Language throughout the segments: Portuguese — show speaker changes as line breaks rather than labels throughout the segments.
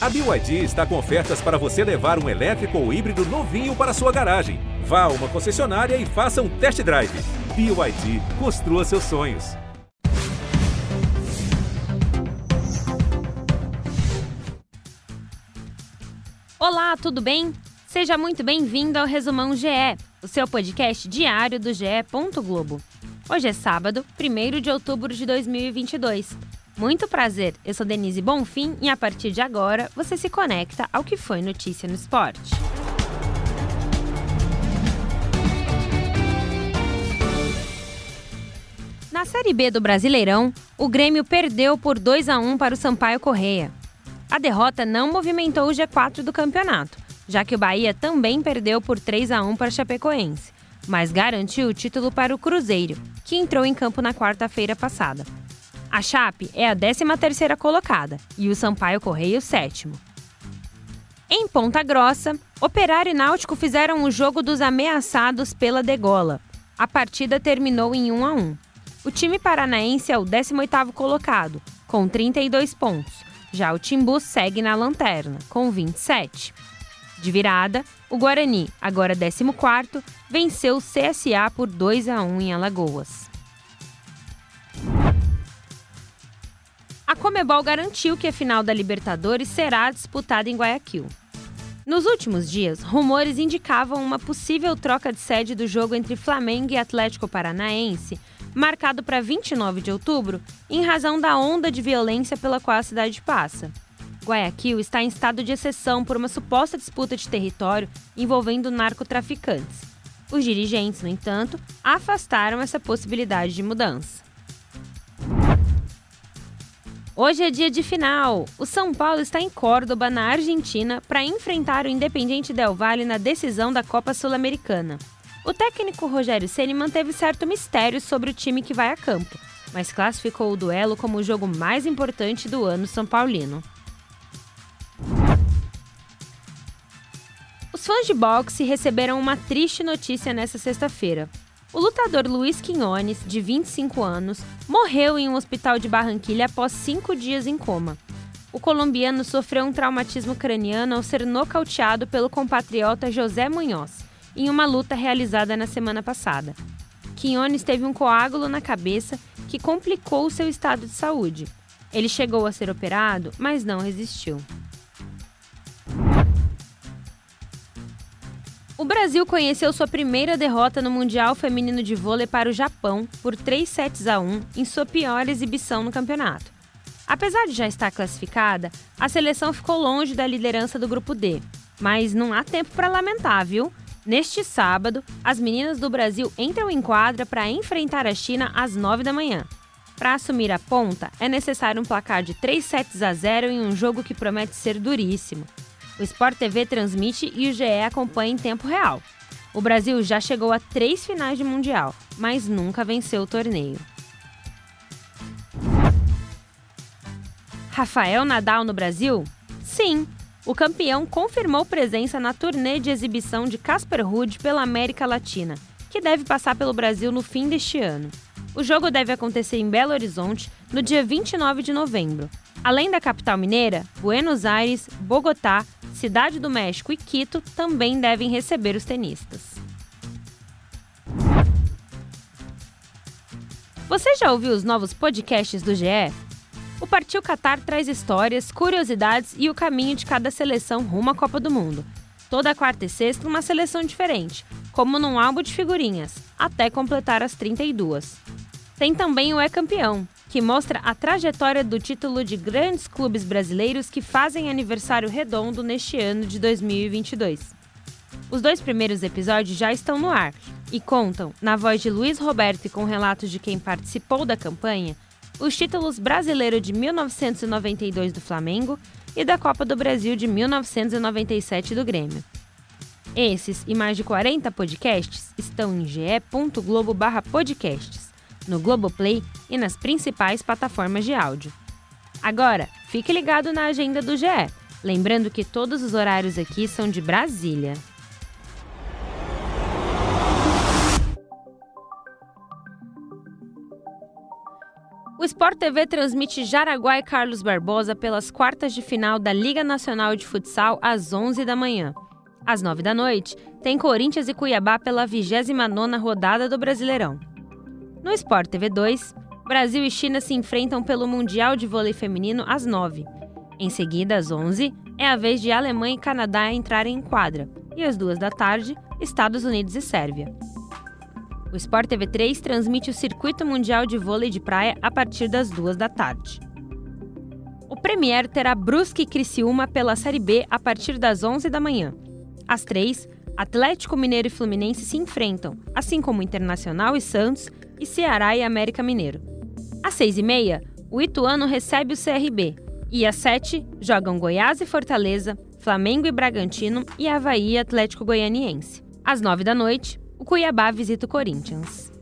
A BYD está com ofertas para você levar um elétrico ou híbrido novinho para sua garagem. Vá a uma concessionária e faça um test drive. BYD, construa seus sonhos.
Olá, tudo bem? Seja muito bem-vindo ao Resumão GE, o seu podcast diário do GE. Globo. Hoje é sábado, 1 de outubro de 2022. Muito prazer, eu sou Denise Bonfim e a partir de agora você se conecta ao que foi notícia no esporte. Na Série B do Brasileirão, o Grêmio perdeu por 2 a 1 para o Sampaio Correia. A derrota não movimentou o G4 do campeonato, já que o Bahia também perdeu por 3 a 1 para Chapecoense, mas garantiu o título para o Cruzeiro, que entrou em campo na quarta-feira passada. A Chape é a 13ª colocada e o Sampaio Correia o sétimo. Em Ponta Grossa, Operário e Náutico fizeram o jogo dos ameaçados pela degola. A partida terminou em 1 a 1. O time paranaense é o 18º colocado, com 32 pontos. Já o Timbu segue na lanterna, com 27. De virada, o Guarani, agora 14º, venceu o CSA por 2 a 1 em Alagoas. Comebol garantiu que a final da Libertadores será disputada em Guayaquil. Nos últimos dias, rumores indicavam uma possível troca de sede do jogo entre Flamengo e Atlético Paranaense, marcado para 29 de outubro, em razão da onda de violência pela qual a cidade passa. Guayaquil está em estado de exceção por uma suposta disputa de território envolvendo narcotraficantes. Os dirigentes, no entanto, afastaram essa possibilidade de mudança. Hoje é dia de final. O São Paulo está em Córdoba, na Argentina, para enfrentar o Independiente Del Valle na decisão da Copa Sul-Americana. O técnico Rogério Ceni manteve certo mistério sobre o time que vai a campo, mas classificou o duelo como o jogo mais importante do ano são paulino. Os fãs de boxe receberam uma triste notícia nesta sexta-feira. O lutador Luiz Quinones, de 25 anos, morreu em um hospital de Barranquilha após cinco dias em coma. O colombiano sofreu um traumatismo craniano ao ser nocauteado pelo compatriota José Munhoz, em uma luta realizada na semana passada. Quinones teve um coágulo na cabeça que complicou seu estado de saúde. Ele chegou a ser operado, mas não resistiu. O Brasil conheceu sua primeira derrota no Mundial Feminino de Vôlei para o Japão por 3 sets a 1 em sua pior exibição no campeonato. Apesar de já estar classificada, a seleção ficou longe da liderança do grupo D. Mas não há tempo para lamentar, viu? Neste sábado, as meninas do Brasil entram em quadra para enfrentar a China às 9 da manhã. Para assumir a ponta, é necessário um placar de 3 sets a 0 em um jogo que promete ser duríssimo. O Sport TV transmite e o GE acompanha em tempo real. O Brasil já chegou a três finais de Mundial, mas nunca venceu o torneio. Rafael Nadal no Brasil? Sim, o campeão confirmou presença na turnê de exibição de Casper Ruud pela América Latina, que deve passar pelo Brasil no fim deste ano. O jogo deve acontecer em Belo Horizonte no dia 29 de novembro. Além da capital mineira, Buenos Aires, Bogotá, Cidade do México e Quito também devem receber os tenistas. Você já ouviu os novos podcasts do GE? O Partiu Qatar traz histórias, curiosidades e o caminho de cada seleção rumo à Copa do Mundo. Toda quarta e sexta, uma seleção diferente, como num álbum de figurinhas, até completar as 32. Tem também o É Campeão, que mostra a trajetória do título de grandes clubes brasileiros que fazem aniversário redondo neste ano de 2022. Os dois primeiros episódios já estão no ar e contam, na voz de Luiz Roberto e com relatos de quem participou da campanha, os títulos Brasileiro de 1992 do Flamengo e da Copa do Brasil de 1997 do Grêmio. Esses e mais de 40 podcasts estão em ge.globo/podcasts no Globoplay e nas principais plataformas de áudio. Agora, fique ligado na agenda do GE, lembrando que todos os horários aqui são de Brasília. O Sport TV transmite Jaraguá e Carlos Barbosa pelas quartas de final da Liga Nacional de Futsal às 11 da manhã. Às 9 da noite, tem Corinthians e Cuiabá pela 29ª rodada do Brasileirão. No Sport TV 2, Brasil e China se enfrentam pelo Mundial de Vôlei Feminino às 9. Em seguida, às 11, é a vez de Alemanha e Canadá entrarem em quadra. E às 2 da tarde, Estados Unidos e Sérvia. O Sport TV 3 transmite o Circuito Mundial de Vôlei de Praia a partir das 2 da tarde. O Premier terá Brusque e Criciúma pela Série B a partir das 11 da manhã. Às 3, Atlético Mineiro e Fluminense se enfrentam, assim como Internacional e Santos e Ceará e América Mineiro. Às 6 e meia, o Ituano recebe o CRB. E às 7, jogam Goiás e Fortaleza, Flamengo e Bragantino e Havaí e Atlético Goianiense. Às 9 da noite, o Cuiabá visita o Corinthians.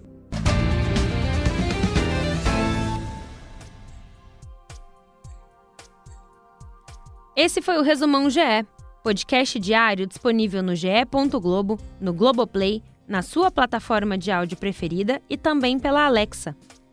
Esse foi o Resumão GE, podcast diário disponível no ge.globo, no Globoplay, na sua plataforma de áudio preferida e também pela Alexa.